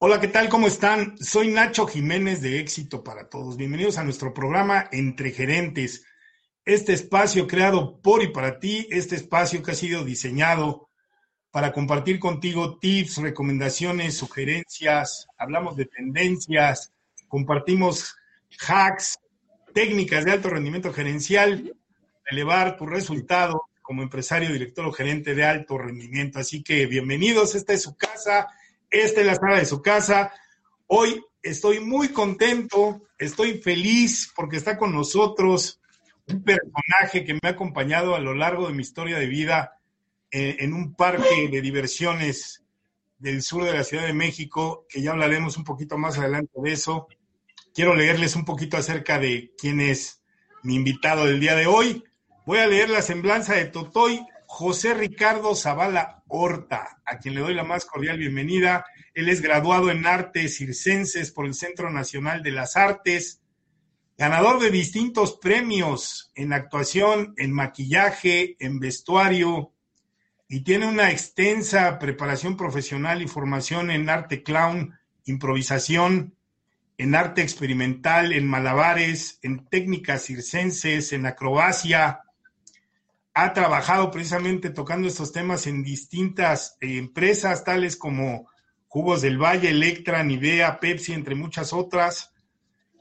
Hola, ¿qué tal? ¿Cómo están? Soy Nacho Jiménez de Éxito para Todos. Bienvenidos a nuestro programa Entre Gerentes. Este espacio creado por y para ti, este espacio que ha sido diseñado para compartir contigo tips, recomendaciones, sugerencias, hablamos de tendencias, compartimos hacks, técnicas de alto rendimiento gerencial, elevar tu resultado como empresario, director o gerente de alto rendimiento. Así que bienvenidos, esta es su casa esta es la sala de su casa. Hoy estoy muy contento, estoy feliz porque está con nosotros un personaje que me ha acompañado a lo largo de mi historia de vida eh, en un parque de diversiones del sur de la Ciudad de México, que ya hablaremos un poquito más adelante de eso. Quiero leerles un poquito acerca de quién es mi invitado del día de hoy. Voy a leer la semblanza de Totoy José Ricardo Zavala Horta, a quien le doy la más cordial bienvenida. Él es graduado en artes circenses por el Centro Nacional de las Artes, ganador de distintos premios en actuación, en maquillaje, en vestuario, y tiene una extensa preparación profesional y formación en arte clown, improvisación, en arte experimental, en malabares, en técnicas circenses, en acrobacia, ha trabajado precisamente tocando estos temas en distintas empresas, tales como Jugos del Valle, Electra, Nivea, Pepsi, entre muchas otras.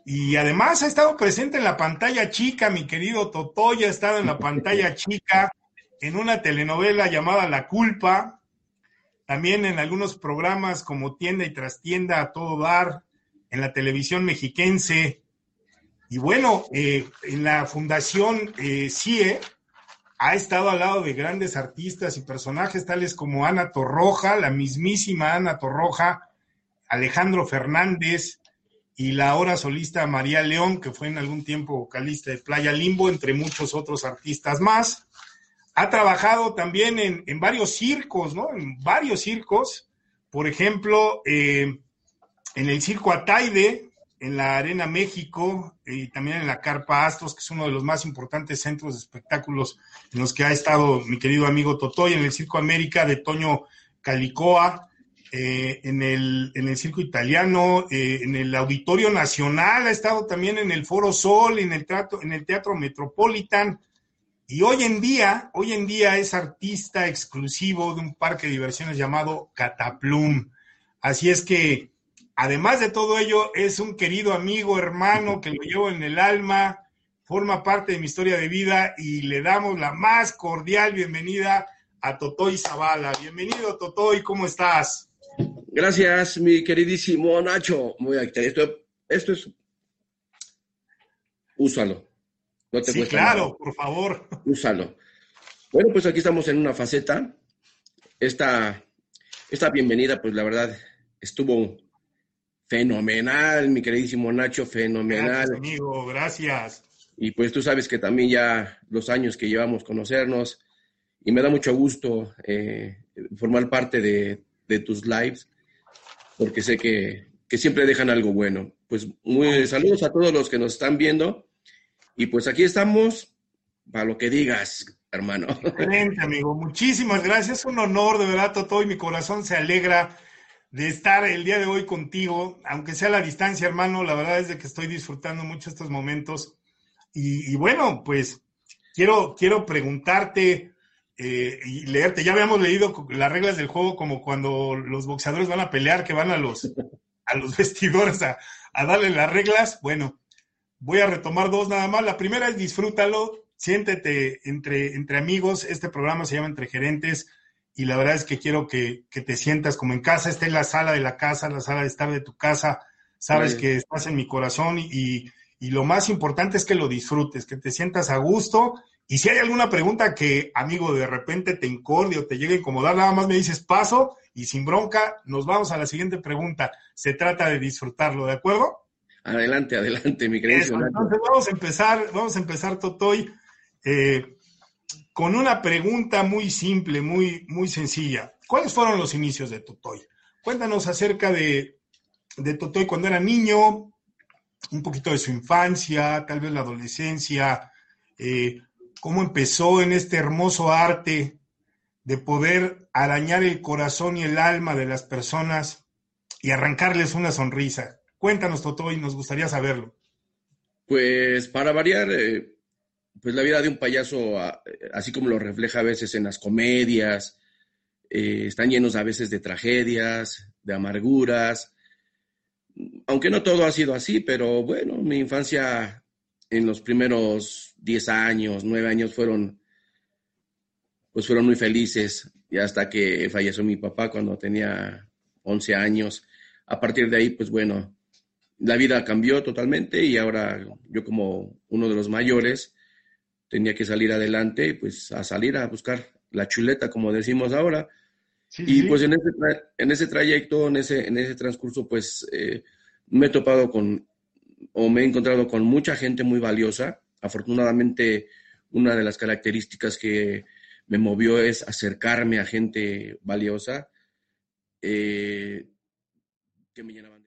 Y además ha estado presente en la pantalla chica, mi querido Totoya ha estado en la pantalla chica en una telenovela llamada La Culpa, también en algunos programas como Tienda y Trastienda a todo dar, en la televisión mexiquense. Y bueno, eh, en la Fundación eh, CIE, ha estado al lado de grandes artistas y personajes tales como Ana Torroja, la mismísima Ana Torroja, Alejandro Fernández y la ahora solista María León, que fue en algún tiempo vocalista de Playa Limbo, entre muchos otros artistas más. Ha trabajado también en, varios circos, ¿no? En varios circos. Por ejemplo, eh, en el Circo Ataide, en la Arena México y también en la Carpa Astros, que es uno de los más importantes centros de espectáculos en los que ha estado mi querido amigo Totoy, en el Circo América de Toño Calicoa, eh, en, el, en el Circo Italiano, eh, en el Auditorio Nacional, ha estado también en el Foro Sol, en el, teatro, en el Teatro Metropolitan, y hoy en día, hoy en día es artista exclusivo de un parque de diversiones llamado Cataplum. Así es que Además de todo ello, es un querido amigo, hermano, que lo llevo en el alma, forma parte de mi historia de vida y le damos la más cordial bienvenida a Totoy Zavala. Bienvenido, Totoy, ¿cómo estás? Gracias, mi queridísimo Nacho. Muy esto, esto es. Úsalo. No te sí, claro, por favor. Úsalo. Bueno, pues aquí estamos en una faceta. Esta, esta bienvenida, pues la verdad, estuvo Fenomenal, mi queridísimo Nacho, fenomenal. Gracias, amigo, gracias. Y pues tú sabes que también ya los años que llevamos conocernos, y me da mucho gusto eh, formar parte de, tus lives, porque sé que, siempre dejan algo bueno. Pues muy saludos a todos los que nos están viendo, y pues aquí estamos para lo que digas, hermano. Excelente, amigo. Muchísimas gracias. Un honor, de verdad, todo y mi corazón se alegra de estar el día de hoy contigo, aunque sea a la distancia, hermano. La verdad es de que estoy disfrutando mucho estos momentos. Y, bueno, pues quiero, quiero preguntarte eh, y leerte. Ya habíamos leído las reglas del juego como cuando los boxeadores van a pelear, que van a los, a los vestidores a, a darle las reglas. Bueno, voy a retomar dos nada más. La primera es disfrútalo, siéntete entre, entre amigos. Este programa se llama Entre Gerentes y la verdad es que quiero que, te sientas como en casa, esté en la sala de la casa, la sala de estar de tu casa, sabes que estás en mi corazón y, lo más importante es que lo disfrutes, que te sientas a gusto y si hay alguna pregunta que, amigo, de repente te incorde o te llegue a incomodar, nada más me dices paso y sin bronca, nos vamos a la siguiente pregunta. Se trata de disfrutarlo, ¿de acuerdo? Adelante, adelante, mi querido. Entonces vamos a empezar, vamos a empezar, Totoy. Eh, con una pregunta muy simple, muy, muy sencilla. ¿Cuáles fueron los inicios de Totoy? Cuéntanos acerca de, de Totoy cuando era niño, un poquito de su infancia, tal vez la adolescencia, eh, cómo empezó en este hermoso arte de poder arañar el corazón y el alma de las personas y arrancarles una sonrisa. Cuéntanos, Toto, y nos gustaría saberlo. Pues para variar, eh, pues la vida de un payaso, así como lo refleja a veces en las comedias, eh, están llenos a veces de tragedias, de amarguras, aunque no todo ha sido así, pero bueno, mi infancia en los primeros 10 años, 9 años fueron, pues fueron muy felices, y hasta que falleció mi papá cuando tenía 11 años. A partir de ahí, pues bueno, la vida cambió totalmente y ahora yo como uno de los mayores tenía que salir adelante, pues a salir a buscar la chuleta, como decimos ahora. y pues en ese, en ese trayecto, en ese, en ese transcurso, pues eh, me he topado con, o me he encontrado con mucha gente muy valiosa. Afortunadamente, una de las características que me movió es acercarme a gente valiosa eh, que me llenaban.